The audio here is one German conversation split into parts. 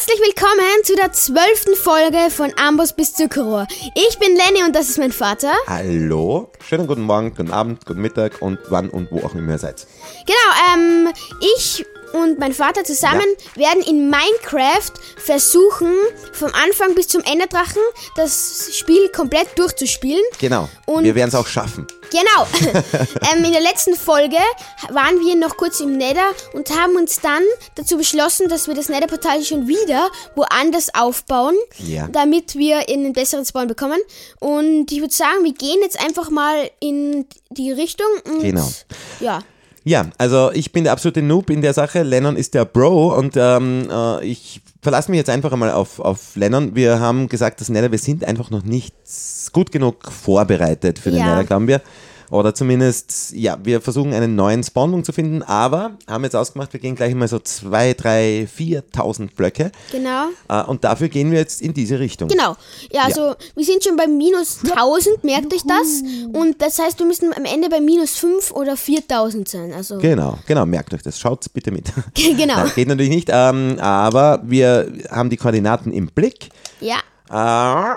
Herzlich willkommen zu der zwölften Folge von Amboss bis Zuckerrohr. Ich bin Lenny und das ist mein Vater. Hallo, schönen guten Morgen, guten Abend, guten Mittag und wann und wo auch immer ihr seid. Genau, ähm, ich und mein Vater zusammen werden in Minecraft versuchen, vom Anfang bis zum Enderdrachen das Spiel komplett durchzuspielen. Genau, Und- wir werden es auch schaffen. Genau. ähm, in der letzten Folge waren wir noch kurz im Nether und haben uns dann dazu beschlossen, dass wir das Nether-Portal schon wieder woanders aufbauen, Ja. damit wir einen besseren Spawn bekommen. Und ich würde sagen, wir gehen jetzt einfach mal in die Richtung. Und Genau. Ja. Ja, also ich bin der absolute Noob in der Sache. Lennon ist der Bro und ähm, äh, ich verlasse mich jetzt einfach einmal auf, auf Lennon. Wir haben gesagt, das Nether, wir sind einfach noch nicht gut genug vorbereitet für den Ja. Nether, glauben wir. Oder zumindest, ja, wir versuchen einen neuen Spawnpunkt zu finden, aber haben jetzt ausgemacht, wir gehen gleich mal so 2, 3, 4.000 Blöcke. Genau. Äh, und dafür gehen wir jetzt in diese Richtung. Genau. Ja, also wir sind schon bei minus 1000, merkt euch das. Und das heißt, wir müssen am Ende bei minus 5 oder 4000 sein. Also, Genau, genau, merkt euch das. Schaut bitte mit. genau. Nein, geht natürlich nicht, ähm, aber wir haben die Koordinaten im Blick. Ja. Äh,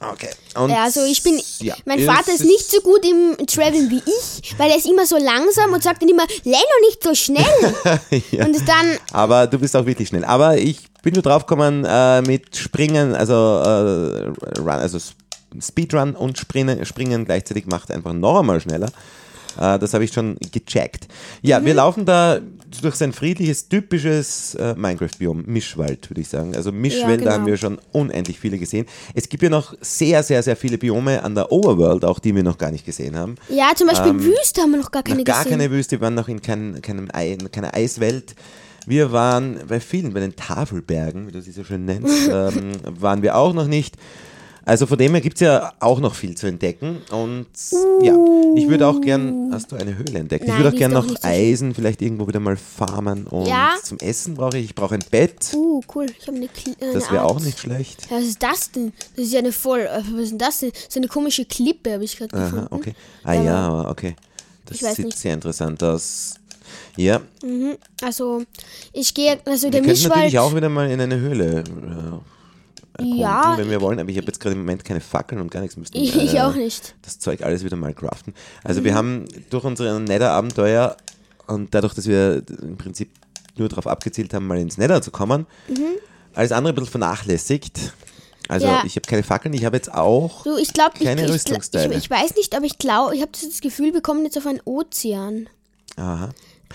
okay. Und, Ja, also ich bin, ja, mein Vater ist nicht so gut im Traveln wie ich, weil er ist immer so langsam und sagt dann immer, Leno nicht so schnell. ja, Und dann, aber du bist auch wirklich schnell. Aber ich bin nur drauf gekommen äh, mit Springen, also, äh, Run, also Speedrun und Springen, Springen gleichzeitig macht einfach noch einmal schneller. Äh, das habe ich schon gecheckt. Ja, Mhm. wir laufen da durch sein friedliches, typisches äh, Minecraft-Biom, Mischwald, würde ich sagen. Also Mischwälder genau. haben wir schon unendlich viele gesehen. Es gibt ja noch sehr, sehr, sehr viele Biome an der Overworld, auch die wir noch gar nicht gesehen haben. ja, zum Beispiel Wüste haben wir noch gar keine Ähm, Noch gar gesehen. keine Wüste, wir waren noch in kein, keinem Ei, in keiner Eiswelt. Wir waren bei vielen, bei den Tafelbergen, wie du sie so schön nennst, ähm, waren wir auch noch nicht. Also von dem her gibt es ja auch noch viel zu entdecken. Und ja, ich würde auch gern, hast du eine Höhle entdeckt? ich Nein, würde auch gern noch Eisen, vielleicht irgendwo wieder mal farmen. Und Ja. zum Essen brauche ich, ich brauche ein Bett. Uh, cool, ich habe eine, Kli- äh, Das wäre auch nicht schlecht. Ja, was ist das denn? Das ist ja eine voll, äh, was ist denn das denn? So eine komische Klippe habe ich gerade Aha, gefunden. okay. Ah ja, aber okay. Das Ich sieht nicht. sehr interessant aus. Ja, Also, ich gehe, also der Wir natürlich Mischwald, auch wieder mal in eine Höhle äh, erkunden, Ja. wenn wir wollen, aber ich habe jetzt gerade im Moment keine Fackeln und gar nichts. Müssten, ich, ich auch nicht. Das Zeug alles wieder mal craften. Also Mhm. wir haben durch unsere Nether-Abenteuer und dadurch, dass wir im Prinzip nur darauf abgezielt haben, mal ins Nether zu kommen, alles andere ein bisschen vernachlässigt. Also Ja. ich habe keine Fackeln, ich habe jetzt auch Du, ich glaube, ich, keine ich, ich, Rüstungsteile. ich weiß nicht, aber ich glaube, ich habe das Gefühl, wir kommen jetzt auf einen Ozean. Aha.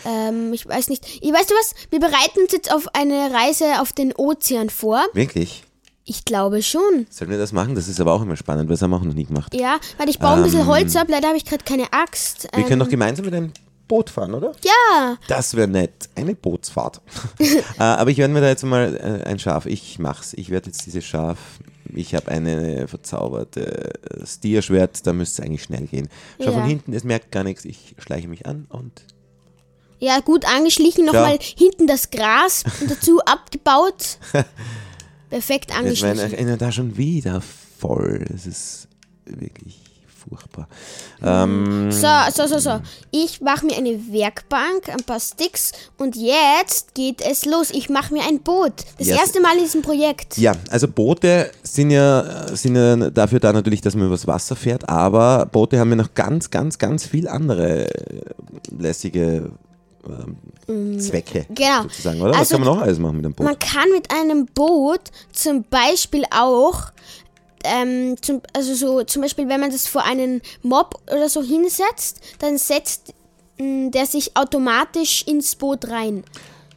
Ähm, ich weiß nicht. Ich weißt du was? Wir bereiten uns jetzt auf eine Reise auf den Ozean vor. Wirklich? Ich glaube schon. Sollen wir das machen? Das ist aber auch immer spannend, weil das haben wir auch noch nie gemacht. Ja, weil ich baue ein bisschen Holz ab. Leider habe ich gerade keine Axt. Ähm. Wir können Ähm, doch gemeinsam mit einem Boot fahren, oder? ja, Das wäre nett. Eine Bootsfahrt. äh, aber ich werde mir da jetzt mal äh, ein Schaf. Ich mach's. Ich werde jetzt dieses Schaf. Ich habe eine verzauberte Stierschwert. Da müsste es eigentlich schnell gehen. Schau Ja. von hinten, es merkt gar nichts. Ich schleiche mich an und. ja, gut angeschlichen. Nochmal hinten das Gras und dazu abgebaut. Perfekt Jetzt meine angeschlichen. ich da schon wieder voll. Es ist wirklich furchtbar. Ähm, So, so, so, so. Ich mache mir eine Werkbank, ein paar Sticks und jetzt geht es los. Ich mache mir ein Boot. Das Yes. erste Mal in diesem Projekt. Ja, also Boote sind ja, sind ja dafür da natürlich, dass man übers Wasser fährt, aber Boote haben ja noch ganz, ganz, ganz viel andere lässige ähm, Zwecke Genau. sozusagen, oder? Was Also, kann man noch alles machen mit dem Boot? Man kann mit einem Boot zum Beispiel auch, ähm, zum, also so, zum Beispiel, wenn man das vor einen Mob oder so hinsetzt, dann setzt mh, der sich automatisch ins Boot rein.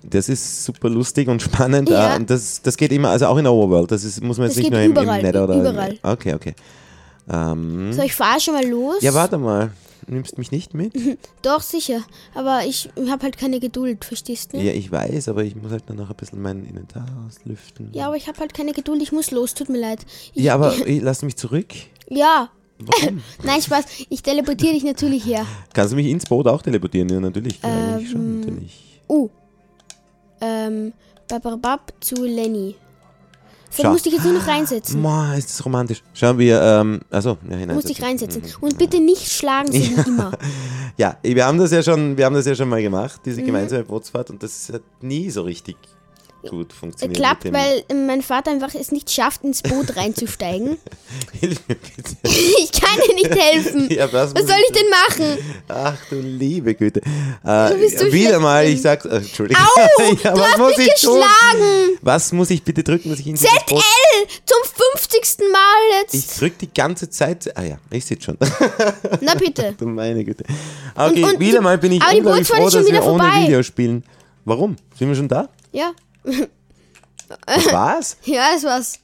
Das ist super lustig und spannend. Ja. äh, und das, das geht immer, also auch in der Overworld. Das ist, muss man jetzt Das nicht nur im, überall, im Nether oder. überall. Okay, okay. Ähm, So, ich fahre schon mal los. ja, warte mal. Nimmst mich nicht mit? Doch, sicher. Aber ich habe halt keine Geduld, verstehst du? Ja, ich weiß, aber ich muss halt dann noch ein bisschen mein Inventar auslüften. Ja, aber ich habe halt keine Geduld, ich muss los, tut mir leid. Ich, Ja, aber ey, lass mich zurück. Ja. Warum? Nein, Spaß. Ich teleportiere dich natürlich her. Kannst du mich ins Boot auch teleportieren? Ja, natürlich. Ja, ich Ähm, schon, natürlich. Uh. Ähm, bababab zu Lenny. So, du musst dich jetzt nur noch reinsetzen. Ma, ist das romantisch. Schauen wir, ähm, also, ja, hinein. Du musst dich reinsetzen. Und bitte nicht schlagen, so wie immer. Ja, wir haben das ja schon, wir haben das ja schon mal gemacht, diese Mhm. gemeinsame Bootsfahrt, und das hat nie so richtig gut funktioniert. klappt, mit dem- weil mein Vater einfach es nicht schafft, ins Boot reinzusteigen. Hilf mir bitte. ich kann dir nicht helfen. Ja, was soll ich denn machen? Ach du liebe Güte. Äh, Du wieder mal, drin. ich sag's. Äh, Entschuldigung. Au, ja, du was hast muss mich ich tun? geschlagen. Was muss ich bitte drücken, dass ich in dieses Boot... ZL zum 50. Mal jetzt. Ich drück die ganze Zeit... Ah ja, ich sehe schon. Na bitte. du meine Güte. Okay, Und- und wieder mal bin ich aber die froh, ist schon dass wir ohne. Video spielen. Warum? Sind wir schon da? Ja, Das war's? ja, das war's.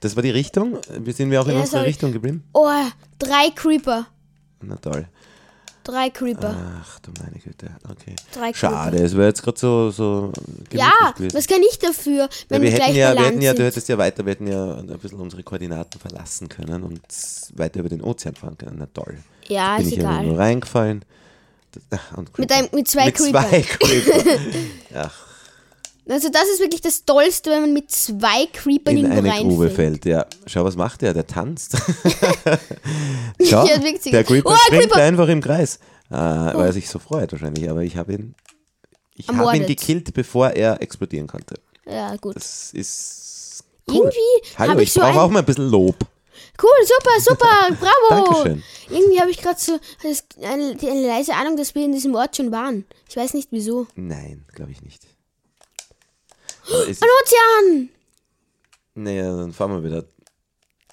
Das war die Richtung? Wir sind wir auch in Ja, unserer sorry. Richtung geblieben? Oh, drei Creeper. Na toll. Drei Creeper. Ach du meine Güte. Okay. Drei Schade, es wäre jetzt gerade so, so Ja, gewesen. was kann ich dafür, Ja, wenn wir wir, hätten ja, wir hätten ja, du hättest ja weiter, wir hätten ja ein bisschen unsere Koordinaten verlassen können und weiter über den Ozean fahren können. Na toll. Ja, Bin ist ich ja nur egal. reingefallen. Mit, Creeper. einem, mit zwei mit Creeper. zwei Creeper. Ach, Also das ist wirklich das Tollste, wenn man mit zwei Creepern in eine Grube reinfällt. fällt. Ja, schau, was macht der? Der tanzt. schau, Ja, der Creeper Oh, springt Creeper! einfach im Kreis. Äh, Weil er sich so freut wahrscheinlich, aber ich habe ihn, ich habe ihn gekillt, bevor er explodieren konnte. Ja, gut. Das ist cool. Irgendwie Hallo, ich, ich so brauche auch mal ein bisschen Lob. Cool, super, super, bravo. Dankeschön. Irgendwie habe ich gerade so eine, eine leise Ahnung, dass wir in diesem Ort schon waren. Ich weiß nicht wieso. Nein, glaube ich nicht. Ein Ozean! naja, dann fahren wir wieder.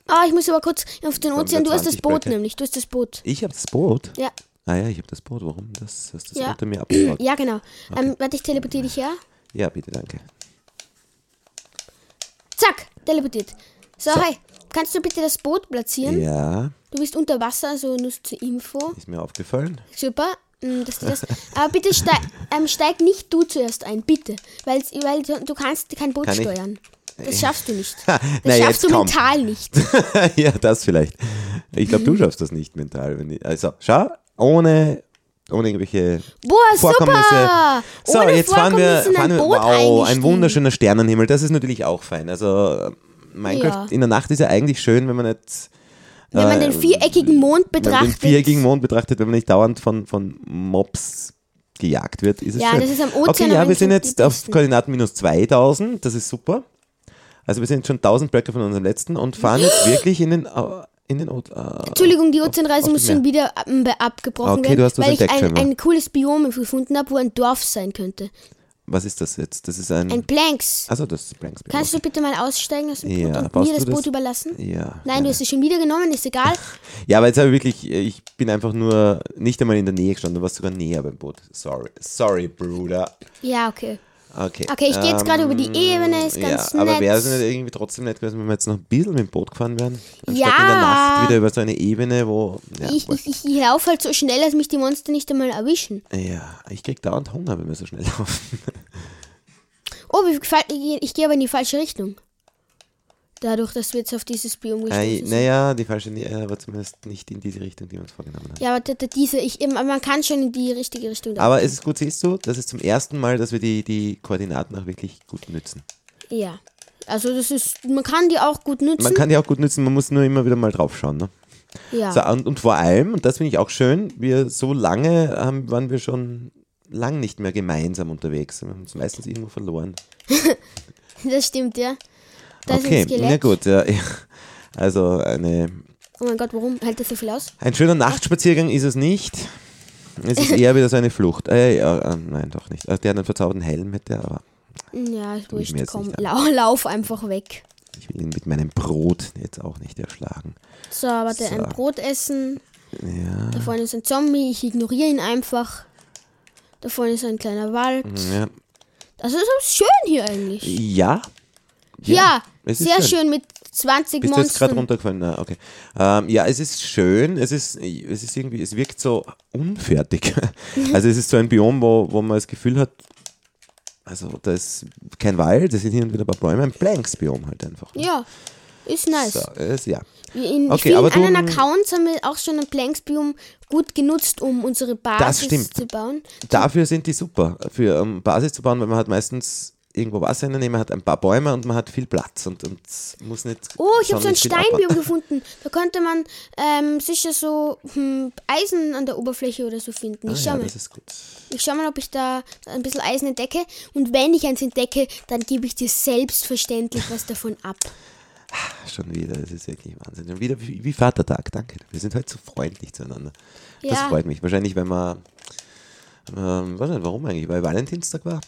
Ah, ich muss aber kurz auf den Ozean. Du hast das 20 Boot Blöcke. nämlich. Du hast das Boot. Ich habe das Boot. Ja, Ah ja, ich habe das Boot. Warum? Das hast du Ja. unter mir abgebaut. ja genau. Ähm, warte, ich teleportiere dich her. Ja, bitte, danke. Zack, teleportiert. So, So. hi. Kannst du bitte das Boot platzieren? Ja, Du bist unter Wasser, also nur zur Info. ist mir aufgefallen. Super. Mm, Dass das, aber bitte steig, ähm, steig nicht du zuerst ein, bitte. Weil, weil du, kannst kein Boot Kann ich? steuern. Das schaffst du nicht. Das na, schaffst jetzt du komm. mental nicht. ja, das vielleicht. Ich glaube, du schaffst das nicht mental. Wenn ich, also, schau, ohne, ohne irgendwelche Boah, Vorkommnisse. super! So, Ohne jetzt fahren wir, fahren ein wir Boot wow, ein wunderschöner Sternenhimmel. Das ist natürlich auch fein. Also, Minecraft Ja. in der Nacht ist ja eigentlich schön, wenn man nicht. Wenn man äh, den viereckigen Mond Wenn man betrachtet. den viereckigen Mond betrachtet, wenn man nicht dauernd von, von Mobs gejagt wird, ist es Ja, schön. das ist am Ozean Okay, ja, wir sind jetzt auf. Koordinaten minus 2000, das ist super. Also wir sind schon 1000 Blöcke von unserem letzten und fahren jetzt wirklich in den, äh, in den O- äh, Entschuldigung, die Ozeanreise muss schon wieder ähm, abgebrochen Okay, werden, weil ich ein, ein cooles Biom gefunden habe, wo ein Dorf sein könnte. Was ist das jetzt? Das ist ein. Ein Planks. also das ist Blanks. Kannst du bitte mal aussteigen aus dem Ja, Boot und mir das Boot überlassen? Ja. Nein, du hast es schon wieder genommen, ist egal. Ja, aber jetzt habe ich wirklich, ich bin einfach nur nicht einmal in der Nähe gestanden, du warst sogar näher beim Boot. Sorry. Sorry, Bruder. Ja, okay. Okay. Okay, ich gehe jetzt gerade über die Ebene, ist ganz ja, aber nett. wäre es nicht irgendwie trotzdem nett gewesen, wenn wir jetzt noch ein bisschen mit dem Boot gefahren wären? Anstatt Ja. in der Nacht wieder über so eine Ebene, wo. Ja, Ich, wurscht. ich, ich laufe halt so schnell, dass mich die Monster nicht einmal erwischen. ja, ich krieg dauernd Hunger, wenn wir so schnell laufen. Oh, gefällt, ich, ich gehe aber in die falsche Richtung. Dadurch, dass wir jetzt auf dieses Biom gestoßen sind. naja, die falsche, aber zumindest nicht in diese Richtung, die wir uns vorgenommen haben. Ja, aber diese, ich, man kann schon in die richtige Richtung. Aber es ist gut, siehst du, das ist zum ersten Mal, dass wir die, die Koordinaten auch wirklich gut nützen. Ja. Also das ist, man kann die auch gut nutzen. Man kann die auch gut nützen, man muss nur immer wieder mal drauf schauen. Ne? ja. So, und, und vor allem, und das finde ich auch schön, wir so lange haben, waren wir schon lang nicht mehr gemeinsam unterwegs. Wir haben uns meistens irgendwo verloren. Das stimmt, ja. Da okay, na gut. Ja. Also eine, Oh mein Gott, warum hält das so viel aus? ein schöner Nachtspaziergang ist es nicht. Es ist eher wieder so eine Flucht. Äh, ja, äh, nein, doch nicht. Also der hat einen verzauberten Helm, hätte er, aber Ja, ist wurscht, komm, lau, lauf einfach weg. ich will ihn mit meinem Brot jetzt auch nicht erschlagen. So, warte, So. ein Brot essen. Ja, Da vorne ist ein Zombie, ich ignoriere ihn einfach. Da vorne ist ein kleiner Wald. ja. Das ist auch schön hier eigentlich. ja. Ja, es ist sehr schön. mit 20 Bist du jetzt gerade Monstern. runtergefallen? Na, okay. Ähm, ja, es ist schön. Es ist, es ist irgendwie, es wirkt so unfertig. Also es ist so ein Biom, wo, wo man das Gefühl hat, also da ist kein Wald, es sind hier und wieder ein paar Bäume, ein Blanks-Biom halt einfach. Ja, ist nice. So, es, ja. In Okay, vielen aber du- anderen Accounts haben wir auch schon ein Planksbiom gut genutzt, um unsere Basis zu bauen. Dafür sind die super, für um, Basis zu bauen, weil man hat meistens irgendwo Wasser man hat ein paar Bäume und man hat viel Platz und, und muss nicht. Oh, ich habe so ein Steinbiom gefunden. Da könnte man ähm, sicher so hm, Eisen an der Oberfläche oder so finden. Ah, Ich schau ja, mal. das ist gut. Ich schau mal, ob ich da ein bisschen Eisen entdecke. Und wenn ich eins entdecke, dann gebe ich dir selbstverständlich was davon ab. Schon wieder, das ist wirklich Wahnsinn. Und wieder wie, wie Vatertag, danke. Wir sind heute so freundlich zueinander. Das Ja. freut mich. Wahrscheinlich, wenn man, ähm, weiß nicht, warum eigentlich, weil Valentinstag war.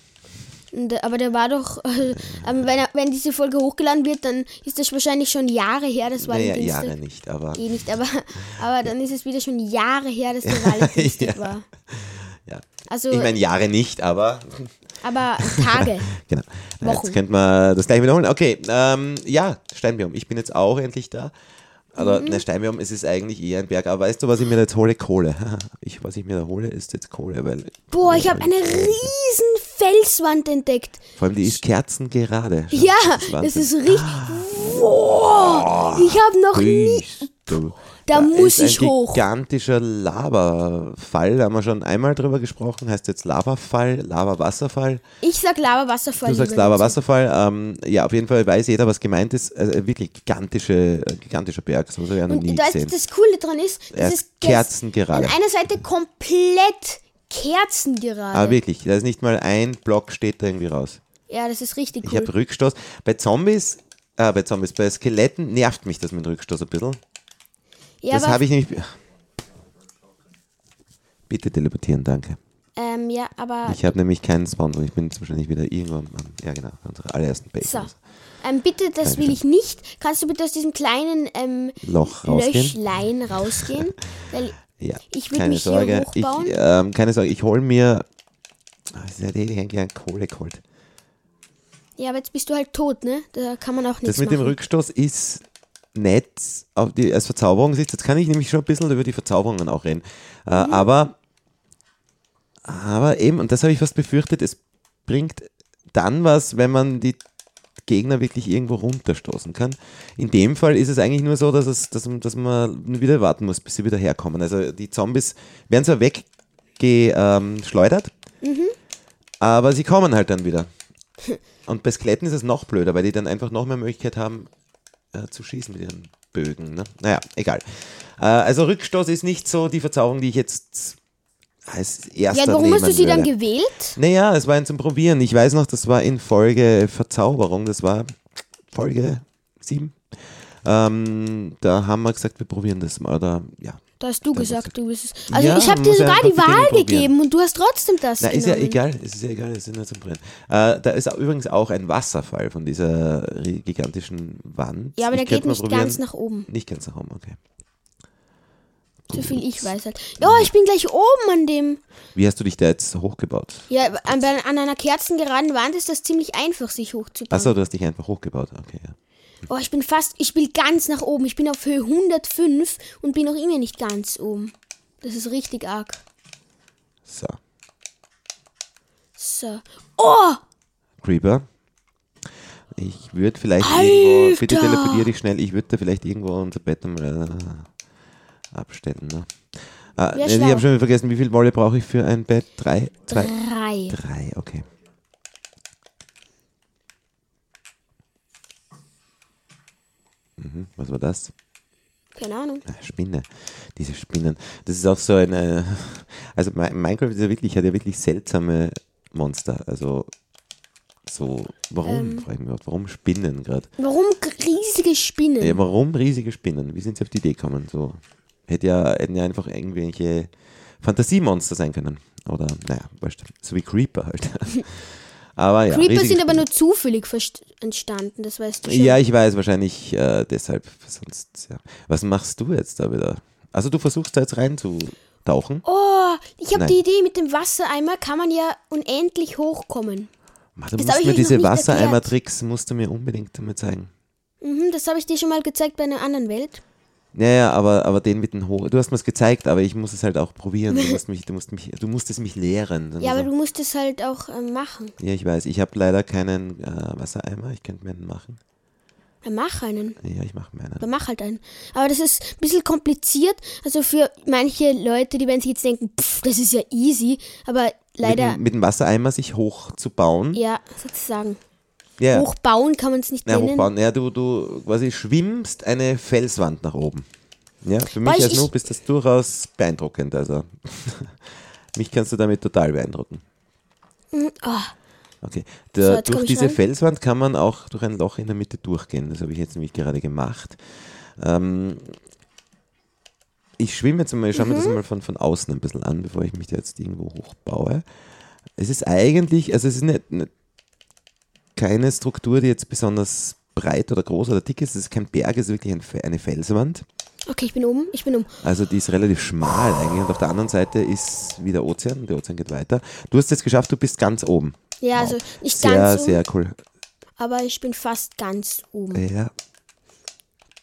Äh, aber der war doch, äh, wenn, er, wenn diese Folge hochgeladen wird, dann ist das wahrscheinlich schon Jahre her, das Naja, Valentinstag. Jahre nicht, aber Eh nicht, aber, aber dann ist es wieder schon Jahre her, dass der Valentinstag Ja. war. ja. Also, Ich meine, Jahre nicht, aber aber Tage. genau. Wochen. Jetzt könnte man das gleich wiederholen. Okay, ähm, ja, Steinbiom. Ich bin jetzt auch endlich da. Aber Mhm. ne, Steinbiom, es ist eigentlich eher ein Berg. Aber weißt du, was ich mir jetzt hole? Kohle. Ich, was ich mir da hole, ist jetzt Kohle, weil Boah, ich habe eine riesen Felswand entdeckt. vor allem die ist kerzengerade. Schau, Ja, das Wahnsinn. ist richtig. Wow, ich habe noch nie. Siehst du. Da muss ist ich ein hoch. gigantischer Lavafall, da haben wir schon einmal drüber gesprochen, heißt jetzt Lavafall, Lava-Wasserfall. Ich sag Lava-Wasserfall. Du sagst Lava-Wasserfall, ähm, ja, auf jeden Fall weiß jeder, was gemeint ist. Also wirklich gigantische, äh, gigantischer Berg, so habe ich ja noch Und nie da gesehen. das Coole dran ist, Er das ist das- kerzengerade. An einer Seite komplett kerzengerade. Aber wirklich, da ist nicht mal ein Block steht da irgendwie raus. ja, das ist richtig Ich cool. habe Rückstoß. Bei Zombies, äh, bei Zombies, bei Skeletten nervt mich das mit Rückstoß ein bisschen. ja, das habe ich nämlich. Bitte teleportieren, danke. ähm, ja, aber Ich habe nämlich keinen Spawn. Ich bin jetzt wahrscheinlich wieder irgendwo am, ja genau, unsere allerersten so. Base. Ähm, bitte, das Danke. will ich nicht. Kannst du bitte aus diesem kleinen ähm, Loch rausgehen. Löchlein rausgehen? Weil Ja, Ich würd keine mich hier Sorge. Ich, hochbauen. ähm, keine Sorge, ich hole mir. Ah, Das ist ja die eigentlich an Kohle geholt. Ja, aber jetzt bist du halt tot, ne? Da kann man auch nichts Das mit dem machen. Rückstoß ist nett auf die, als Verzauberung sicht. Jetzt kann ich nämlich schon ein bisschen über die Verzauberungen auch reden. Äh, Mhm. aber, aber eben, und das habe ich fast befürchtet, es bringt dann was, wenn man die Gegner wirklich irgendwo runterstoßen kann. In dem Fall ist es eigentlich nur so, dass, es, dass, dass man wieder warten muss, bis sie wieder herkommen. Also die Zombies werden zwar weggeschleudert, aber sie kommen halt dann wieder. Und bei Skeletten ist es noch blöder, weil die dann einfach noch mehr Möglichkeit haben, äh, zu schießen mit ihren Bögen. Ne? Naja, egal. Äh, also Rückstoß ist nicht so die Verzauberung, die ich jetzt als erster Ja, warum hast du sie dann würde. gewählt? Naja, es war ein zum Probieren. Ich weiß noch, das war in Folge Verzauberung, das war Folge 7. Ähm, da haben wir gesagt, wir probieren das mal. Oder, ja. Da hast du Das gesagt, du bist es. Also Ja, ich habe dir ja sogar die Wahl gegeben und du hast trotzdem das Na, ist ja egal, es ist ja egal, es sind nur zum Probieren. Äh, da ist übrigens auch ein Wasserfall von dieser gigantischen Wand. Ja, aber Ich der geht nicht probieren- ganz nach oben. Nicht ganz nach oben, okay. So viel ich weiß halt. Ja, ich bin gleich oben an dem. Wie hast du dich da jetzt hochgebaut? Ja, an, an einer kerzengeraden Wand ist das ziemlich einfach, sich hochzubauen. Achso, du hast dich einfach hochgebaut, okay, ja. Oh, ich bin fast, ich bin ganz nach oben. Ich bin auf Höhe 105 und bin noch immer nicht ganz oben. Das ist richtig arg. So. So. Oh! Creeper. Ich würde vielleicht irgendwo, bitte Alter! teleportier dich schnell, ich würde da vielleicht irgendwo unser Bett mal äh, abstellen. Ne? Ah, ich habe schon vergessen, wie viel Wolle brauche ich für ein Bett? Drei? Zwei? Drei. Drei, okay. Mhm, was war das? Keine Ahnung. Ah, Spinne. Diese Spinnen. Das ist auch so eine. Also Mi- Minecraft ist ja wirklich, hat ja wirklich seltsame Monster. Also so. Warum? Ähm. Frage ich mich auch. Warum Spinnen gerade? Warum riesige Spinnen? Ja, warum riesige Spinnen? Wie sind sie auf die Idee gekommen? So. Hätte ja, hätten ja einfach irgendwelche Fantasiemonster sein können. Oder, naja, wurscht. So wie Creeper halt. aber ja. Creeper sind aber nur zufällig entstanden, das weißt du schon. Ja, ich weiß, wahrscheinlich äh, deshalb. Sonst, ja. Was machst du jetzt da wieder? Also du versuchst da jetzt reinzutauchen. Oh, ich habe die Idee, mit dem Wassereimer kann man ja unendlich hochkommen. Mann, du Das musst mir diese Wassereimer-Tricks musst du mir unbedingt damit zeigen. Mhm, das habe ich dir schon mal gezeigt bei einer anderen Welt. Ja, ja, aber, aber den mit den Hoch. Du hast mir es gezeigt, aber ich muss es halt auch probieren. Du musst mich, du musst mich, du musst es mich lehren. Ja, aber du musst es halt auch ähm, machen. ja, ich weiß. Ich habe leider keinen äh, Wassereimer. Ich könnte mir einen machen. Dann mach einen. Ja, ich mache mir einen. Dann mach halt einen. Aber das ist ein bisschen kompliziert. Also für manche Leute, die werden sich jetzt denken, pff, das ist ja easy. Aber leider, Mit, dem- mit dem Wassereimer sich hoch zu bauen. ja, sozusagen. Ja, Hochbauen kann man es nicht ja, nennen. hochbauen. Ja, du, du quasi schwimmst eine Felswand nach oben. Ja, für mich als Noob ist das durchaus beeindruckend. Also, mich kannst du damit total beeindrucken. Ah, Okay. So, Der, komm durch diese rein. Felswand kann man auch durch ein Loch in der Mitte durchgehen. Das habe ich jetzt nämlich gerade gemacht. Ähm, ich schwimme jetzt mal, ich schaue mir Mhm. das mal von, von außen ein bisschen an, bevor ich mich da jetzt irgendwo hochbaue. Es ist eigentlich, also es ist nicht, nicht keine Struktur, die jetzt besonders breit oder groß oder dick ist. Es ist kein Berg, es ist wirklich ein, eine Felswand. okay, ich bin oben, ich bin oben. Also die ist relativ schmal eigentlich und auf der anderen Seite ist wieder Ozean. Der Ozean geht weiter. Du hast es jetzt geschafft, du bist ganz oben. Ja, also nicht Sehr, ganz oben, sehr cool. aber ich bin fast ganz oben. Ja,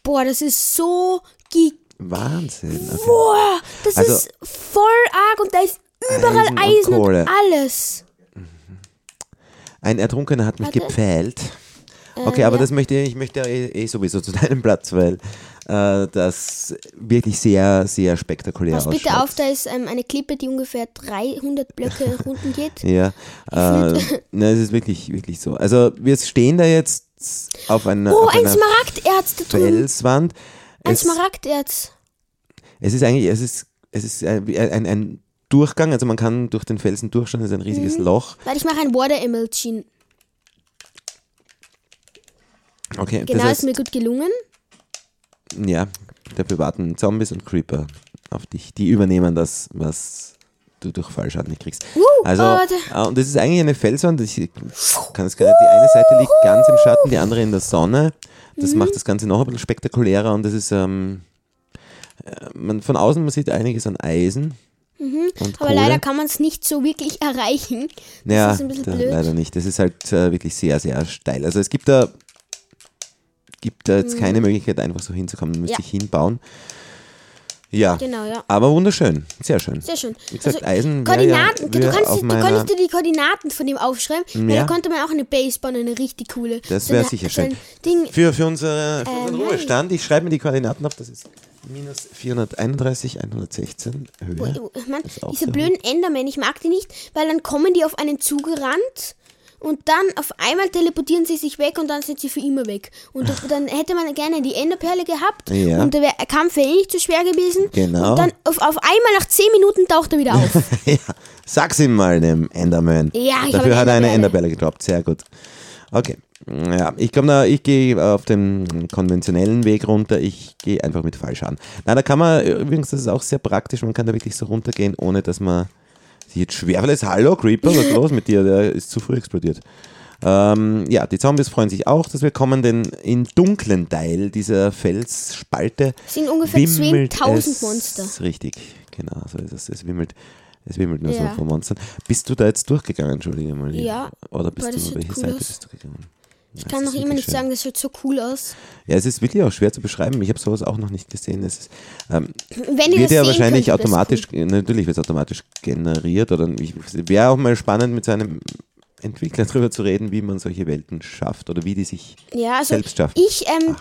Boah, das ist so gigantisch. Wahnsinn. Okay. Boah, das Also- ist voll arg und da ist überall Eisen und Eisen und, Kohle. alles. Ein Ertrunkener hat mich Warte. gepfählt. Okay, aber ja. das möchte ich möchte eh, eh sowieso zu deinem Platz, weil äh, das wirklich sehr, sehr spektakulär Pass ausschaut. bitte auf, da ist ähm, eine Klippe, die ungefähr 300 Blöcke runden geht. Ja, äh, na, es ist wirklich, wirklich so. Also wir stehen da jetzt auf einer, Oh, auf ein einer Smaragderz. Felswand. Ein Es, Smaragderz. es ist eigentlich, es ist, es ist ein, ein, ein Durchgang, also man kann durch den Felsen durchschauen, es ist ein riesiges Mhm. Loch. Warte, ich mache ein Water Emulsion. Okay, Genau, das heißt, ist mir gut gelungen. Ja, dafür warten Zombies und Creeper auf dich. Die übernehmen das, was du durch Fallschaden nicht kriegst. Uh, Also, oh, und das ist eigentlich eine Felswand. Ich kann es gar nicht. Die eine Seite liegt ganz im Schatten, die andere in der Sonne. Das Mhm. macht das Ganze noch ein bisschen spektakulärer und das ist, ähm, äh, man, von außen, man sieht einiges an Eisen Mhm. Aber Kohle. leider kann man es nicht so wirklich erreichen. Das ja, ist ein bisschen blöd. leider nicht. Das ist halt äh, wirklich sehr, sehr steil. Also es gibt da, gibt da jetzt keine Möglichkeit, einfach so hinzukommen. Man müsste Mhm. Ja. ich hinbauen. Ja, Genau, ja. aber wunderschön. Sehr schön. Sehr schön. Wie gesagt, Also, Eisen wäre Koordinaten, ja, du, kannst, du konntest dir die Koordinaten von dem aufschreiben, weil Ja. da konnte man auch eine Base bauen, eine richtig coole. Das So wär eine- sicher so ein schön. Ding, für, für, unsere, für unseren Ähm, Ruhestand, ich schreibe mir die Koordinaten auf, das ist minus 431, 116 Höhe. Oh, Mann, Das diese blöden Endermen, ich mag die nicht, weil dann kommen die auf einen zugerannt und dann auf einmal teleportieren sie sich weg und dann sind sie für immer weg. Und dann hätte man gerne die Enderperle gehabt Ja. und der Kampf wäre eh nicht zu schwer gewesen. Genau. Und dann auf, auf einmal nach 10 Minuten taucht er wieder auf. ja, sag's ihm mal, dem Enderman. Ja, ich Dafür hat er eine. Enderbälle gedroppt, sehr gut. Okay. Ja, ich komme da, ich gehe auf den konventionellen Weg runter, ich gehe einfach mit Fallschaden. Na, da kann man, übrigens, das ist auch sehr praktisch, man kann da wirklich so runtergehen, ohne dass man sich jetzt schwer verletzt. Hallo Creeper, was ist los mit dir? Der ist zu früh explodiert. Ähm, ja, die Zombies freuen sich auch, dass wir kommen, denn im dunklen Teil dieser Felsspalte Es sind ungefähr wimmelt 10.000 es, Monster. Richtig, genau, so ist es. Es wimmelt, es wimmelt nur Ja. so von Monstern. Bist du da jetzt durchgegangen, entschuldige mal? Ja, Oder bist du, welche cool Seite aus. bist du gegangen? Ich kann noch immer nicht sagen, das schaut so cool aus. Ja, es ist wirklich auch schwer zu beschreiben. Ich habe sowas auch noch nicht gesehen. Es ist, ähm, Wenn ihr wird ja wahrscheinlich automatisch, natürlich wird es automatisch generiert. Oder wäre auch mal spannend mit so einem Entwickler drüber zu reden, wie man solche Welten schafft oder wie die sich. Ja, also selbst schaffen. ich, ähm,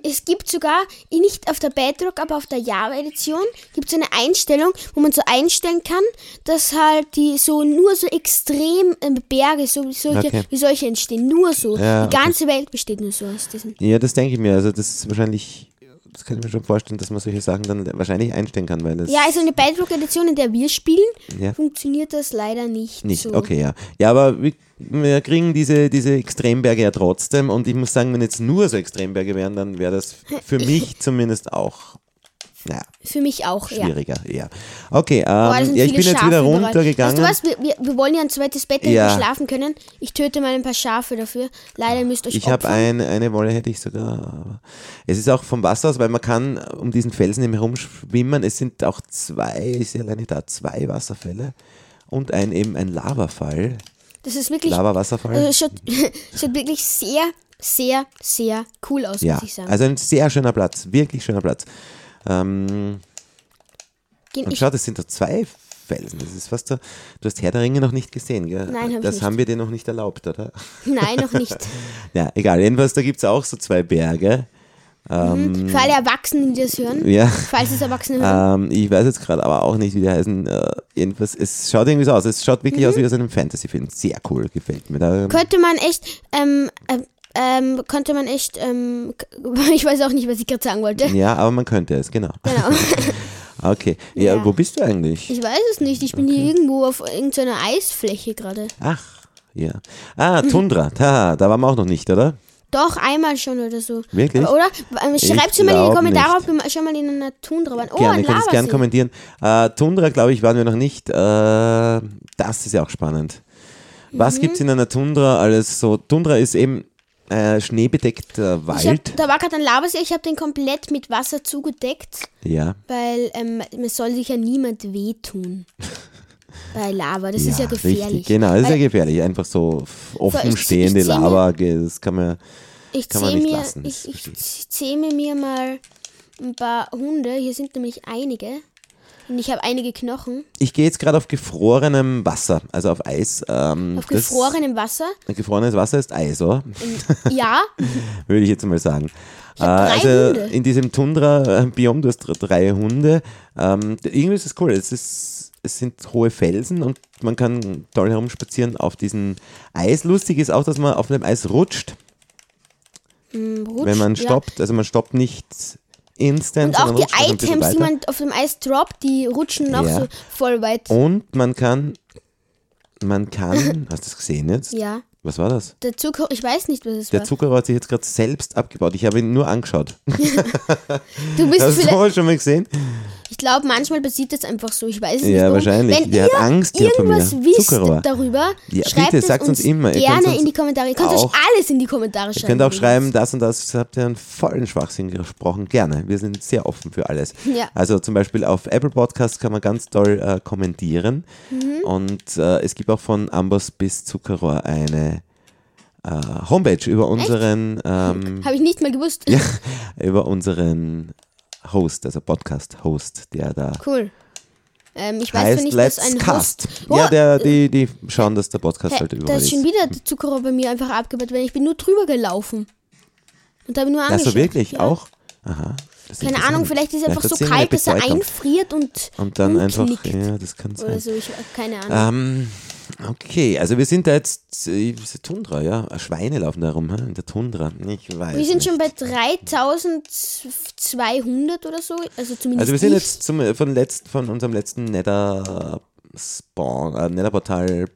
es gibt sogar, nicht auf der Bedrock, aber auf der Java-Edition, gibt es eine Einstellung, wo man so einstellen kann, dass halt die so nur so extrem ähm, Berge, so wie solche, Okay. wie solche entstehen. Nur so. Ja, die ganze Welt besteht nur so aus diesen. Ja, das denke ich mir. Also das ist wahrscheinlich, das kann ich mir schon vorstellen, dass man solche Sachen dann wahrscheinlich einstellen kann, weil das Ja, also eine Bedrock-Edition, in der wir spielen, Ja. funktioniert das leider nicht, nicht. so. Okay, ja. Ja, aber wir, wir kriegen diese, diese Extremberge ja trotzdem und ich muss sagen, wenn jetzt nur so Extremberge wären, dann wäre das für mich zumindest auch naja, Für mich auch, ja. schwieriger. Ja. Okay, Boah, da ähm, sind ja, ich bin jetzt Schafe wieder runtergegangen. Weißt du was, wir, wir, wollen ja ein zweites Bett, damit Ja. wir schlafen können. Ich töte mal ein paar Schafe dafür. Leider müsst ihr euch Ich habe ein, eine Wolle, hätte ich sogar. Es ist auch vom Wasser aus, weil man kann um diesen Felsen herumschwimmen. Es sind auch zwei, ich sehe alleine da, zwei Wasserfälle und ein eben ein Lavafall. Das ist wirklich, Lava-Wasserfall. also schaut, schaut wirklich sehr, sehr, sehr cool aus, ja, muss ich sagen. also ein sehr schöner Platz, wirklich schöner Platz. Ähm, und ich, schaut, es sind da zwei Felsen. Das ist fast so, du hast Herr der Ringe noch nicht gesehen, gell? Nein, hab ich Das nicht. haben wir dir noch nicht erlaubt, oder? Nein, noch nicht. Ja, egal. Jedenfalls, da gibt es auch so zwei Berge. Für alle Erwachsenen, die das hören, Ja. falls es Erwachsene hören. Ähm, ich weiß jetzt gerade aber auch nicht, wie die heißen. Äh, jedenfalls, es schaut irgendwie so aus. Es schaut wirklich Mhm. aus wie aus einem Fantasy-Film. Sehr cool, gefällt mir. Da, Könnte man echt, ähm, ähm, ähm, könnte man echt, ähm, ich weiß auch nicht, was ich gerade sagen wollte. ja, aber man könnte es, genau. Genau. Okay. Ja, Ja. wo bist du eigentlich? Ich weiß es nicht. Ich bin hier irgendwo auf irgendeiner Eisfläche gerade. Ach, ja. Ah, Tundra. Da, da waren wir auch noch nicht, oder? Doch, einmal schon oder so. Wirklich? Aber, oder? Ähm, Schreibt schon mal in die Kommentare, nicht. ob wir schon mal in einer Tundra waren. Oh, gerne, ein könnt es gerne kommentieren. Äh, Tundra, glaube ich, waren wir noch nicht. Äh, das ist ja auch spannend. Was Mhm. gibt es in einer Tundra alles so? Tundra ist eben äh, schneebedeckter Ich Wald. hab, da war gerade ein Lavasee, ich habe den komplett mit Wasser zugedeckt, ja. weil ähm, man soll sich ja niemand wehtun. Bei Lava, das ist ja gefährlich. Richtig, genau, das ist ja gefährlich. Einfach so offen ich- ich stehende mir- Lava, das kann man. Ich Kann man nicht mir, lassen, ich, ich zähme mir mal ein paar Hunde. Hier sind nämlich einige. Und ich habe einige Knochen. Ich gehe jetzt gerade auf gefrorenem Wasser, also auf Eis. Ähm, Auf gefrorenem Wasser. Gefrorenes Wasser ist Eis, oder? Und, ja, Würde ich jetzt mal sagen. Äh, also Hunde. in diesem Tundra-Biom, du hast dr- drei Hunde. Ähm, irgendwie ist es cool. Es, ist, es sind hohe Felsen und man kann toll herumspazieren auf diesem Eis. Lustig ist auch, dass man auf dem Eis rutscht, mm, rutscht, wenn man ja. stoppt. Also man stoppt nicht instant, Und auch die noch Items, die man auf dem Eis droppt, die rutschen auch Ja. so voll weit. Und man kann, man kann, hast du das gesehen jetzt? Ja. Was war das? Der Zucker, ich weiß nicht, was es Der war. Zuckerrohr hat sich jetzt gerade selbst abgebaut. Ich habe ihn nur angeschaut. Du bist Hast du schon mal gesehen? Ich glaube, manchmal passiert das einfach so. Ich weiß es nicht. Ja, wahrscheinlich. Wenn hat ihr Angst gehabt vor mir. irgendwas wisst Zuckerrohr. darüber, Ja, schreibt bitte, es sagt uns uns immer. Ihr gerne in die Kommentare. Ihr könnt euch auch- alles in die Kommentare Ihr schreiben. könnt auch schreiben, das und das habt ihr einen vollen Schwachsinn gesprochen. Gerne. Wir sind sehr offen für alles. Ja. Also zum Beispiel auf Apple Podcast kann man ganz toll äh, kommentieren. Mhm. Und äh, es gibt auch von Amboss bis Zuckerrohr eine äh, Homepage über unseren, ähm, Habe ich nicht mal gewusst. ja, über unseren Host, also Podcast-Host, der da Cool. Ähm, ich weiß heißt zwar nicht, Let's was ein Cast. Host... Oh, ja, der, die, die schauen, dass der Podcast Hä, halt da überall ist ist. schon wieder der Zuckerrohr bei mir einfach abgebaut, weil ich bin nur drüber gelaufen. Und habe nur angeschaut. wirklich? Ja. Auch? Aha. Keine Ahnung, vielleicht ist er einfach so kalt, dass er einfriert und, Und dann einfach, ja, das kann Oder sein. so, ich keine Ahnung. Ähm, okay, also wir sind da jetzt, äh, Tundra, ja, Schweine laufen da rum, hä, in der Tundra, ich weiß wir sind nicht. schon bei 3200 oder so, also zumindest Also wir sind ich. jetzt zum, von, letzt, von unserem letzten Nether Spawn, äh, Netherportal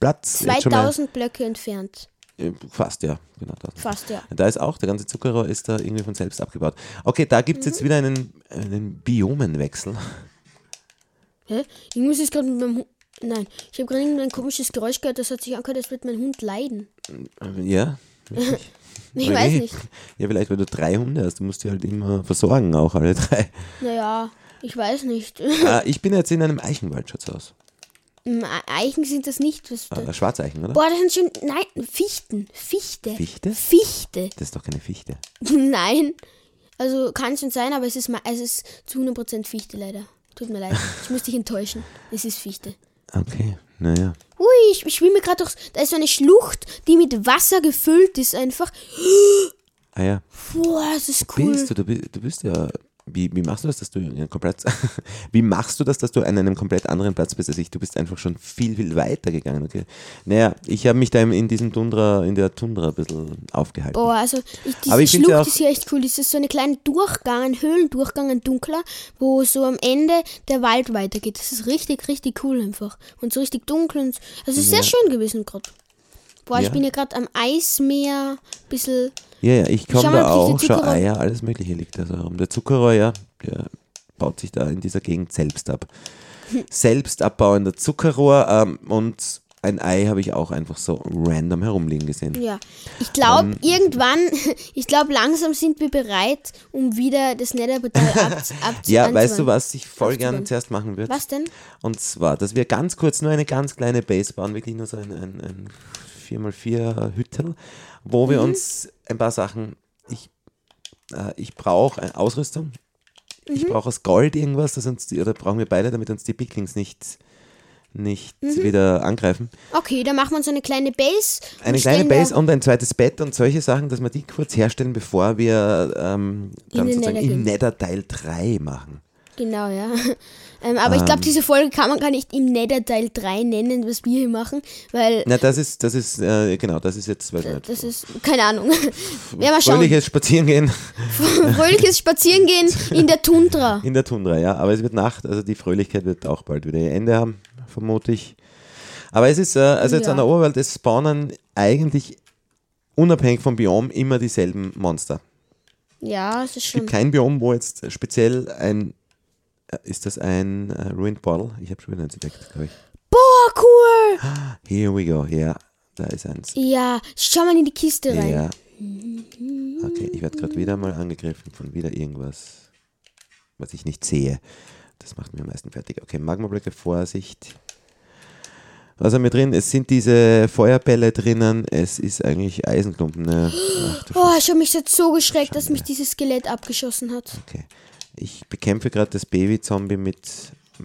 Platz. jetzt schon mal, 2000 Blöcke entfernt. äh, fast, ja, genau. Das. Fast, ja. Da ist auch, der ganze Zuckerrohr ist da irgendwie von selbst abgebaut. Okay, da gibt es Mhm. jetzt wieder einen, einen Biomenwechsel. Hä? Irgendwas ist gerade mit meinem. Nein, ich habe gerade irgendein komisches Geräusch gehört, das hat sich angehört, als würde mein Hund leiden. Äh, Ja, Ich weiß nicht. Ja, vielleicht, weil du drei Hunde hast, du musst die halt immer versorgen, auch alle drei. Naja, ich weiß nicht. äh, ich bin jetzt in einem Eichenwald, schaut's aus. Im E- Eichen sind das nicht. Was Äh, Schwarzeichen, oder? Boah, das sind schon. Nein, Fichten. Fichte. Fichte? Fichte. Das ist doch keine Fichte. Nein. Also kann schon sein, aber es ist, es ist zu 100% Fichte leider. Tut mir leid. Ich muss dich enttäuschen. Es ist Fichte. Okay, naja. Ui, ich, ich schwimme gerade durch. Da ist so eine Schlucht, die mit Wasser gefüllt ist einfach. Ah ja, Boah, das ist cool. bist du, du bist, du bist ja, wie, wie machst du das, dass du in einem komplett, wie machst du das, dass du an einem komplett anderen Platz bist als ich? Du bist einfach schon viel, viel weiter gegangen, okay? Naja, ich habe mich da in diesem Tundra, in der Tundra ein bisschen aufgehalten. Boah, also ich, diese Aber ich Schlucht ja auch- ist hier echt cool. Das ist so eine kleine Durchgang, ein Höhlendurchgang, ein dunkler, wo so am Ende der Wald weitergeht. Das ist richtig, richtig cool einfach. Und so richtig dunkel. Und, also es ist sehr schön gewesen gerade. Boah, ich Ja. bin ja gerade am Eismeer, bisschen. Ja, ja, ich komme da auch, schau, Eier, alles mögliche liegt da so rum. Der Zuckerrohr, ja, der baut sich da in dieser Gegend selbst ab. selbst abbauender Zuckerrohr ähm, und ein Ei habe ich auch einfach so random herumliegen gesehen. Ja. Ich glaube, Ähm. irgendwann, ich glaube, langsam sind wir bereit, um wieder das Netherportal ab, ab Ja, weißt du, was ich voll gerne zuerst machen würde? Was denn? Und zwar, dass wir ganz kurz nur eine ganz kleine Base bauen, wirklich nur so ein, ein, ein 4x4 Hüttel, wo Mhm. wir uns ein paar Sachen, ich, äh, ich brauche Ausrüstung, Ich brauche aus Gold irgendwas, das uns die, oder brauchen wir beide, damit uns die Picklings nicht, nicht Mhm. wieder angreifen. Okay, dann machen wir uns eine kleine Base. Eine kleine Base und ein zweites Bett und solche Sachen, dass wir die kurz herstellen, bevor wir ähm, dann In sozusagen im. Nether Teil 3 machen. Genau, ja. Ähm, aber ich glaube, diese Folge kann man gar nicht im Nether Teil 3 nennen, was wir hier machen, weil Na, das ist, das ist, äh, genau, das ist jetzt, weiß nicht, das ist, keine Ahnung. Ja, mal schauen. fröhliches Spazierengehen Fröhliches Spazierengehen in der Tundra. in der Tundra, ja. Aber es wird Nacht, also die Fröhlichkeit wird auch bald wieder ihr Ende haben, vermute ich. Aber es ist, äh, also jetzt Ja. an der Oberwelt, es spawnen eigentlich unabhängig vom Biom immer dieselben Monster. Ja, es ist Es schon. gibt kein Biom, wo jetzt speziell ein, ist das ein äh, Ruined Portal? Ich habe schon wieder eins entdeckt, glaube ich. Boah, cool! Here we go, ja, da ist eins. Ja, schau mal in die Kiste rein. Ja. Okay, ich werde gerade wieder mal angegriffen von wieder irgendwas, was ich nicht sehe. Das macht mich am meisten fertig. Okay, Magmablöcke, Vorsicht. Was haben wir drin? Es sind diese Feuerbälle drinnen. Es ist eigentlich Eisenklumpen. Ne? Ach, Oh, ich habe mich jetzt so geschreckt, dass mich dieses Skelett abgeschossen hat. Okay. Ich bekämpfe gerade das Baby-Zombie mit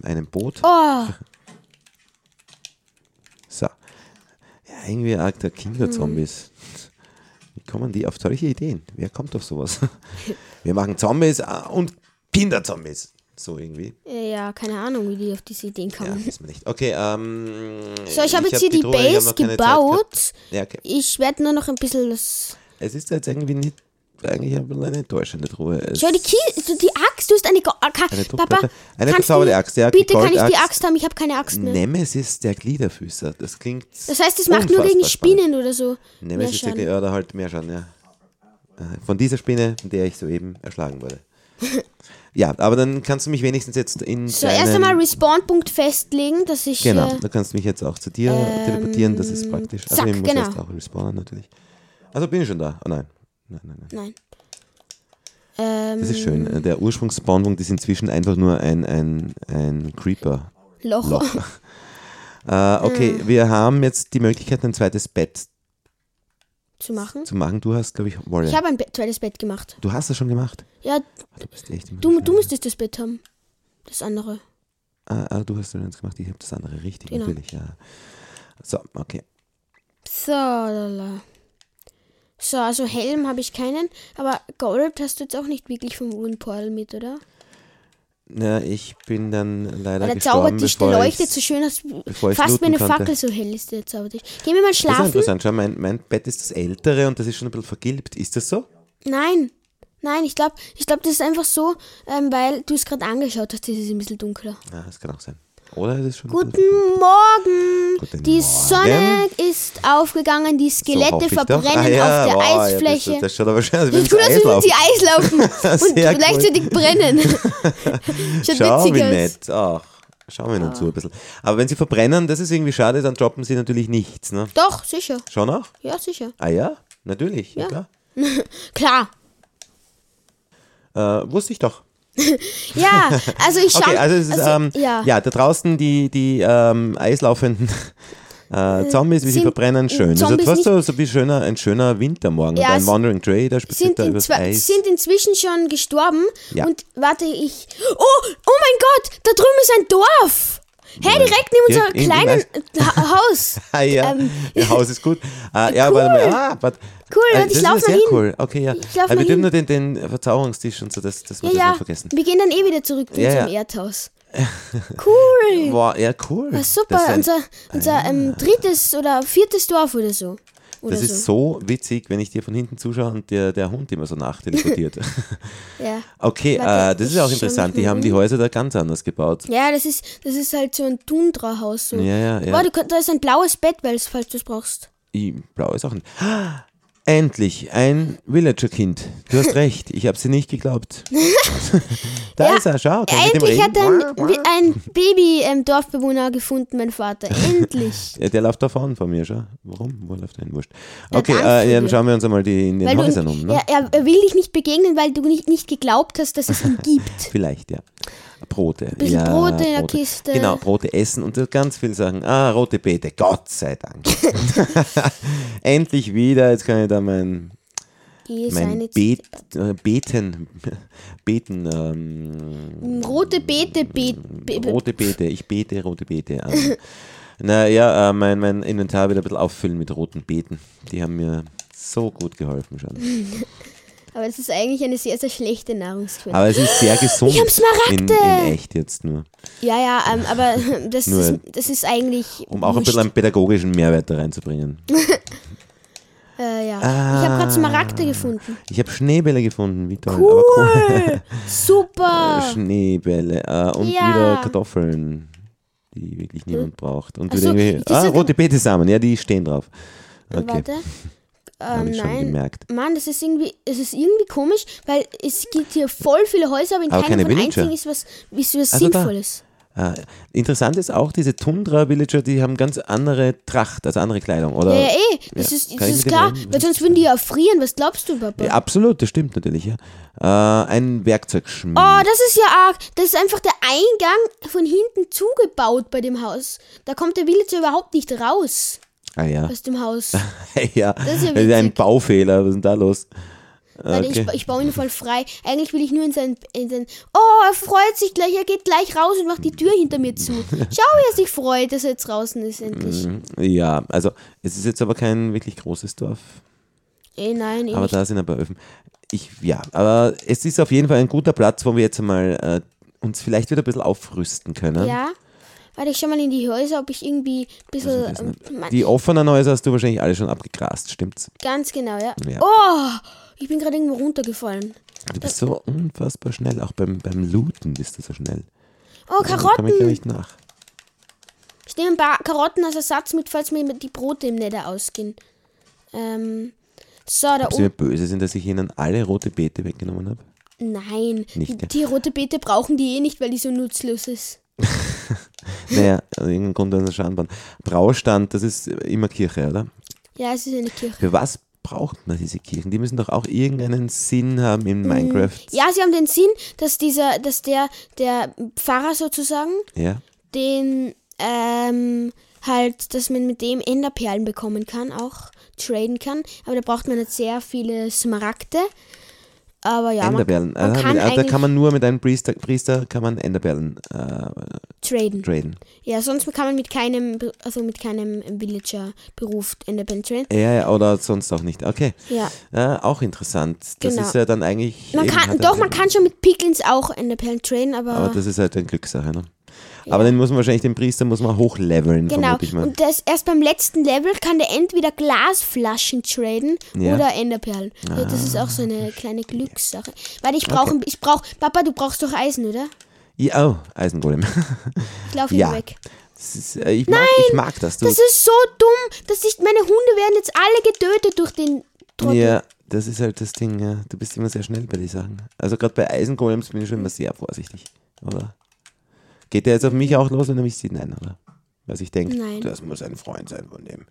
einem Boot. Oh, So. Ja, irgendwie arg der Kinderzombies. Wie kommen die auf solche Ideen? Wer kommt auf sowas? Wir machen Zombies äh, und Kinderzombies. So irgendwie. ja, keine Ahnung, wie die auf diese Ideen Ja, kamen. wissen wir nicht. Okay, ähm. So, ich habe jetzt hier die, hab Base gebaut. Ja, okay. Ich werde nur noch ein bisschen. Es ist jetzt irgendwie nicht. Eigentlich ein bisschen eine enttäuschende Truhe. Es Schau, die, Ki die Axt, du hast eine. Go ah, Eine Papa. Eine du- Axt, ja, Bitte kann ich die. Axt haben, ich habe keine Axt mehr. Nemesis der Gliederfüßer. Das klingt. Das heißt, es macht nur gegen unfassbar spannend. Spinnen oder so. Nemesis der. Glieder, oder halt mehr Schaden, ja. Äh, Von dieser Spinne, von der ich soeben erschlagen wurde. ja, aber dann kannst du mich wenigstens jetzt in. So, erst einmal Respawn-Punkt festlegen, dass ich. Genau, Äh, du kannst mich jetzt auch zu dir teleportieren, das ist praktisch. Also zack, ich muss genau. erst auch respawnen natürlich. Also bin ich schon da. Oh nein. Nein, nein, nein. nein. Ähm, Das ist schön. Äh, Der Ursprungsspawnpunkt ist inzwischen einfach nur ein, ein, ein Creeper. Loch. Loch. Äh, okay, wir haben jetzt die Möglichkeit, ein zweites Bett zu machen. zu machen. Du hast, glaube ich, Warrior. Ich habe ein Be zweites Bett gemacht. du hast das schon gemacht. Ja, Ah, Du bist echt du, du müsstest das Bett haben. Das andere. Ah, ah, du hast eins gemacht, ich habe das andere. Richtig, Genau. natürlich, ja. So, okay. So, lala. So, also Helm habe ich keinen, aber Gold hast du jetzt auch nicht wirklich vom Ruin Portal mit, oder? Na, ich bin dann leider Weil der gestorben, Zaubertisch, der leuchtet so schön ich's Fast wie looten eine konnte. Fackel, so hell ist der Zaubertisch. Gehen wir mal Das ist schlafen? interessant. Schau, mein, mein Bett ist das ältere und das ist schon ein bisschen vergilbt. Ist das so? Nein. Nein, ich glaube, ich glaub, das ist einfach so, ähm, weil du es gerade angeschaut hast, das ist ein bisschen dunkler. Ja, das kann auch sein. Oder ist es schon Guten Morgen! Guten die Morgen. Sonne ist aufgegangen, die So Skelette doch. verbrennen Ah, ja, auf der ja, Eisfläche. das, das schaut aber schön aus, gut aus, Eis laufen. sie Eis laufen und cool. gleichzeitig brennen. Schaut Schau, witzig wie aus. nett. Ach, schauen wir ihnen zu ein bisschen. Aber wenn sie verbrennen, das ist irgendwie schade, dann droppen sie natürlich nichts. Ne? Doch, sicher. Schon auch? Ja, sicher. Ah ja, natürlich. Ja. Ja. klar. Klar. Äh, wusste ich doch. Ja, also ich schaue. Okay, also es ist, ähm, ja. ja. da draußen die, die ähm, eislaufenden äh, Zombies, wie sie verbrennen, schön. Ist Zombies fast so, so wie schöner, ein schöner Wintermorgen. Ja, ein Wandering Dray, der spaziert da übers Eis. sind inzwischen schon gestorben. Ja. Und warte, ich. Oh, oh mein Gott, da drüben ist ein Dorf. Hey, direkt neben unser Direkt in- im kleinen. Ha- Haus. Ah, ja, Ähm, Ihr Haus ist gut. Äh, ja, warte mal. Ah, warte. Cool, Äh, ich das lauf ist mal hin. cool. Okay, ja. Ich lauf Äh, wir dürfen hin. nur den, den Verzauberungstisch und so, das, das wir Ja, das ja. nicht vergessen. Wir gehen dann eh wieder zurück zu Ja, unserem ja. Erdhaus. Cool. Boah, ja, cool. Ah, super, ein, unser, unser ähm, drittes oder viertes Dorf oder so. Oder das ist so witzig, wenn ich dir von hinten zuschaue und der, der Hund immer so nachteleportiert. Ja. okay, äh, das ist auch interessant. Die haben die um. Häuser da ganz anders gebaut. Ja, das ist, das ist halt so ein Tundra-Haus. So. Ja, ja, ja. Boah, du, da ist ein blaues Bett, weil es, falls du es brauchst. I, blau ist auch ein. Ah, Endlich, ein Villager-Kind. Du hast recht, ich habe sie nicht geglaubt. da Ja, ist er, schau. dem Endlich hat reden? ein, ein Baby-Dorfbewohner gefunden, mein Vater. Endlich. Ja, der läuft da vorne von mir, schau. Warum? Wo läuft der hin? Wurscht. Ja, Okay, äh, ja, dann schauen wir uns einmal die, in den Weil du, Häusern um. Ne? er, er er will dich nicht begegnen, weil du nicht, nicht geglaubt hast, dass es ihn gibt. Vielleicht, ja. Brote. bisschen ja, Brote in der Kiste. Genau, Brote essen und ganz viel sagen, ah, rote Beete, Gott sei Dank. Endlich wieder, jetzt kann ich da mein, mein Bet, äh, Beten, Beten, ähm, rote Beete, Be Be Be rote Beete, ich bete rote Beete an. naja, äh, mein, mein Inventar wieder ein bisschen auffüllen mit roten Beeten. Die haben mir so gut geholfen schon. Aber es ist eigentlich eine sehr, sehr schlechte Nahrungsquelle. Aber es ist sehr gesund. Ich hab Smaragde! In, in echt jetzt nur. ja, ja, ähm, aber das, ist, das ist eigentlich. Um auch ein bisschen einen pädagogischen Mehrwert da reinzubringen. Äh, ja. Ah. Ich habe gerade Smaragde gefunden. Ich habe Schneebälle gefunden, wie toll. Cool! Cool. Super! Schneebälle äh, und Ja. wieder Kartoffeln, die wirklich niemand braucht. Und Ach wieder so, ah, rote Betesamen, ja, die stehen drauf. Okay, Warte. Ähm, ich schon nein. gemerkt. Mann, das ist irgendwie, es ist irgendwie komisch, weil es gibt hier voll viele Häuser, aber in Aber keinem keine von Villager. einzigen ist was, ist was Also da. Sinnvolles. Äh, interessant ist auch, diese Tundra-Villager, die haben ganz andere Tracht, also andere Kleidung, oder? Ja, ja, eh, das Ja, ist, das ist klar, reden? weil sonst würden die ja frieren. Was glaubst du, Papa? Ja, absolut, das stimmt natürlich, ja. Äh, ein Werkzeugschmied. Oh, das ist ja arg. Das ist einfach der Eingang von hinten zugebaut bei dem Haus. Da kommt der Villager überhaupt nicht raus ah ja. aus dem Haus. ja, Das ist ja das ist ein. Baufehler, was ist denn da los? Okay. ich, ich baue ihn voll frei. Eigentlich will ich nur in sein, in sein. Oh, er freut sich gleich. Er geht gleich raus und macht die Tür hinter mir zu. Schau, wie er sich freut, dass er jetzt draußen ist, endlich. Mhm. Ja, also es ist jetzt aber kein wirklich großes Dorf. Eh, nein, eh Aber nicht. da sind ein paar Öfen. Ich, ja, aber es ist auf jeden Fall ein guter Platz, wo wir jetzt einmal äh, uns vielleicht wieder ein bisschen aufrüsten können. Ja. Warte, ich schau mal in die Häuser, ob ich irgendwie ein bisschen. ähm, mein- Die offenen Häuser hast du wahrscheinlich alle schon abgegrast, stimmt's? ganz genau, ja. Ja. Oh, ich bin gerade irgendwo runtergefallen. Du bist so unfassbar schnell, auch beim, beim Looten bist du so schnell. Oh, Da komme ich gar Karotten. nicht nach. Ich nehme ein paar Karotten als Ersatz mit, falls mir die Brote im Nether ausgehen. Ähm, so, da Ob sie mir oben. böse sind, dass ich ihnen alle rote Beete weggenommen habe? Nein, Nicht, die, die rote Beete brauchen die eh nicht, weil die so nutzlos ist. Naja, aus irgendeinem Grund an der Schandbahn. Braustand, das ist immer Kirche, oder? Ja, es ist eine Kirche. Für was braucht man diese Kirchen? Die müssen doch auch irgendeinen Sinn haben in Minecraft. Ja, sie haben den Sinn, dass dieser, dass der, der Pfarrer sozusagen, Ja. den, ähm, halt, dass man mit dem Enderperlen bekommen kann, auch traden kann. Aber da braucht man jetzt sehr viele Smaragde. Aber ja, man, Enderperlen. man Ah, kann ah, da kann man nur mit einem Priester, Priester kann man Enderperlen äh, traden. traden. Ja, sonst kann man mit keinem, also mit keinem Villager-Beruf Enderperlen traden. Ja, ja, oder sonst auch nicht. Okay. Ja. Äh, auch interessant. Das Genau. ist ja dann eigentlich. Man kann, hat doch, man kann schon mit Piglins auch Enderperlen traden, aber, Aber das ist halt eine Glückssache, ne? Aber den muss man wahrscheinlich, den Priester muss man hochleveln, genau. Und das, erst beim letzten Level kann der entweder Glasflaschen traden Ja. Ah, oder Enderperlen. Also das ist auch so eine kleine Glückssache. Weil ich brauche, ich brauche, Papa, du brauchst doch Eisen, oder? Ja, oh, Eisengolem. Ich laufe Ja. weg. Ist, äh, ich, mag, ich mag das. Du, Das ist so dumm, dass ich, meine Hunde werden jetzt alle getötet durch den Trottel. ja, das ist halt das Ding, ja. Du bist immer sehr schnell bei den Sachen. Also gerade bei Eisengolems bin ich schon immer sehr vorsichtig, oder? Geht der jetzt auf mich auch los, wenn er mich sieht? Nein, oder? Was ich denke, Nein. das muss ein Freund sein von dem.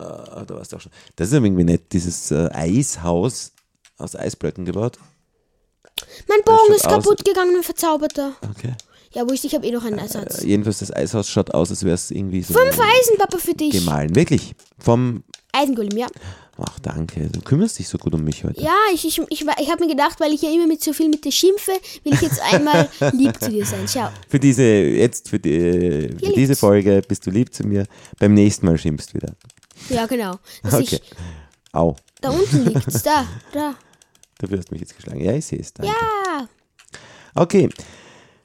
Äh, da warst du auch schon. Das ist irgendwie nett, dieses äh, Eishaus aus Eisblöcken gebaut. Mein Bogen ist kaputt gegangen, ein Verzauberter. Okay. Ja, wurscht, ich habe eh noch einen Ersatz. Äh, jedenfalls, das Eishaus schaut aus, als wäre es irgendwie so Fünf Eisen, Papa, für dich. gemahlen. Wirklich. Vom. Eisengolem, ja. Ach, danke. Du kümmerst dich so gut um mich heute. Ja, ich, ich, ich, ich habe mir gedacht, weil ich ja immer mit so viel mit dir schimpfe, will ich jetzt einmal lieb zu dir sein. Schau. Für diese, jetzt für, die, für diese. Folge bist du lieb zu mir. Beim nächsten Mal schimpfst wieder. Ja, genau. Dass Okay. ich, Au. da unten liegt's, da, da. Dafür hast du mich jetzt geschlagen. Ja, ich sehe es. Danke. Ja. Okay.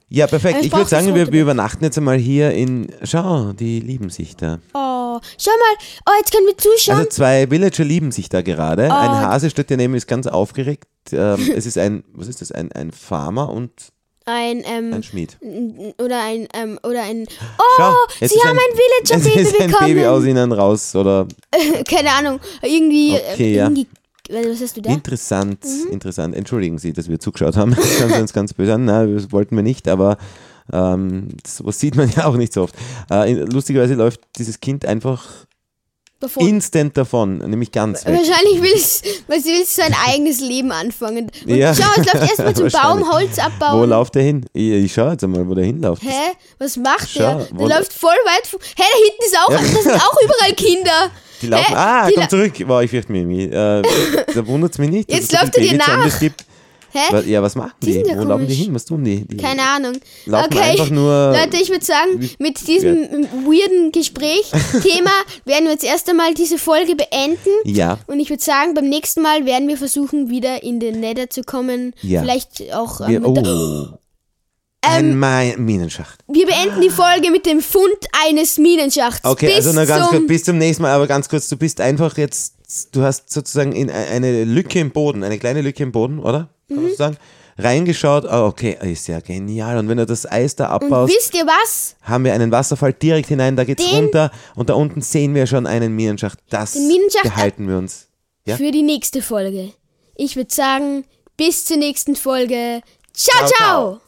Ja, perfekt. Ich Ich würde sagen, wir, wir übernachten jetzt einmal hier in. Schau, die lieben sich da. Oh, schau mal. Oh, jetzt können wir zuschauen. Also zwei Villager lieben sich da gerade. Oh. Ein Hase steht daneben, ist ganz aufgeregt. Ähm, es ist ein, was ist das? Ein, ein Farmer und ein, ähm, ein Schmied. oder ein, ähm, oder ein. Schau, Oh, jetzt sie haben ein, Es Villager-Baby ist ein bekommen. Baby aus ihnen raus, oder? Keine Ahnung. Irgendwie. Okay, äh, ja. irgendwie was hast du da? Interessant, Mhm. interessant. Entschuldigen Sie, dass wir zugeschaut haben. Das kann uns ganz böse an. Nein, das wollten wir nicht, aber ähm, sowas sieht man ja auch nicht so oft. Äh, lustigerweise läuft dieses Kind einfach Davon. instant davon, nämlich ganz weg. Wahrscheinlich will es, weil sie will sein eigenes Leben anfangen. Und Ja. schau, es läuft erstmal zum Baum. Holz abbauen. Wo läuft der hin? Ich, ich schau jetzt einmal, wo der hinläuft. Hä? Was macht Schau, der? Der läuft voll weit. Hä, da hinten ist auch, Ja. da sind auch überall Kinder. Die laufen, Hä? ah, Die komm zurück. Wow, ich fürchte mich. Äh, da wundert es mich nicht. Jetzt läuft er dir nach. Gibt. Hä? Ja, was machen Die die? ja Wo laufen die hin? Was tun die? die Keine Ahnung. Okay. einfach nur- Leute, ich würde sagen, mit diesem weirden Gespräch, Thema, werden wir jetzt erst einmal diese Folge beenden. Ja, Und ich würde sagen, beim nächsten Mal werden wir versuchen, wieder in den Nether zu kommen. Ja. Vielleicht auch. Ähm, wir, der- oh. Ein Mai- Minenschacht. wir beenden die Folge mit dem Fund eines Minenschachts. Okay, Bis also nur ganz zum kurz, bis zum nächsten Mal, aber ganz kurz, du bist einfach jetzt, du hast sozusagen in e- eine Lücke im Boden, eine kleine Lücke im Boden, oder? Kann Mhm. sagen? Reingeschaut, ah, okay, ist ja genial. Und wenn du das Eis da Und abbaust, wisst ihr was? haben wir einen Wasserfall direkt hinein, da geht's Den- runter und da unten sehen wir schon einen Minenschacht. Das Den Minenschacht- behalten wir uns. Ja? Für die nächste Folge. Ich würde sagen, bis zur nächsten Folge. ciao. Ciao, ciao. ciao.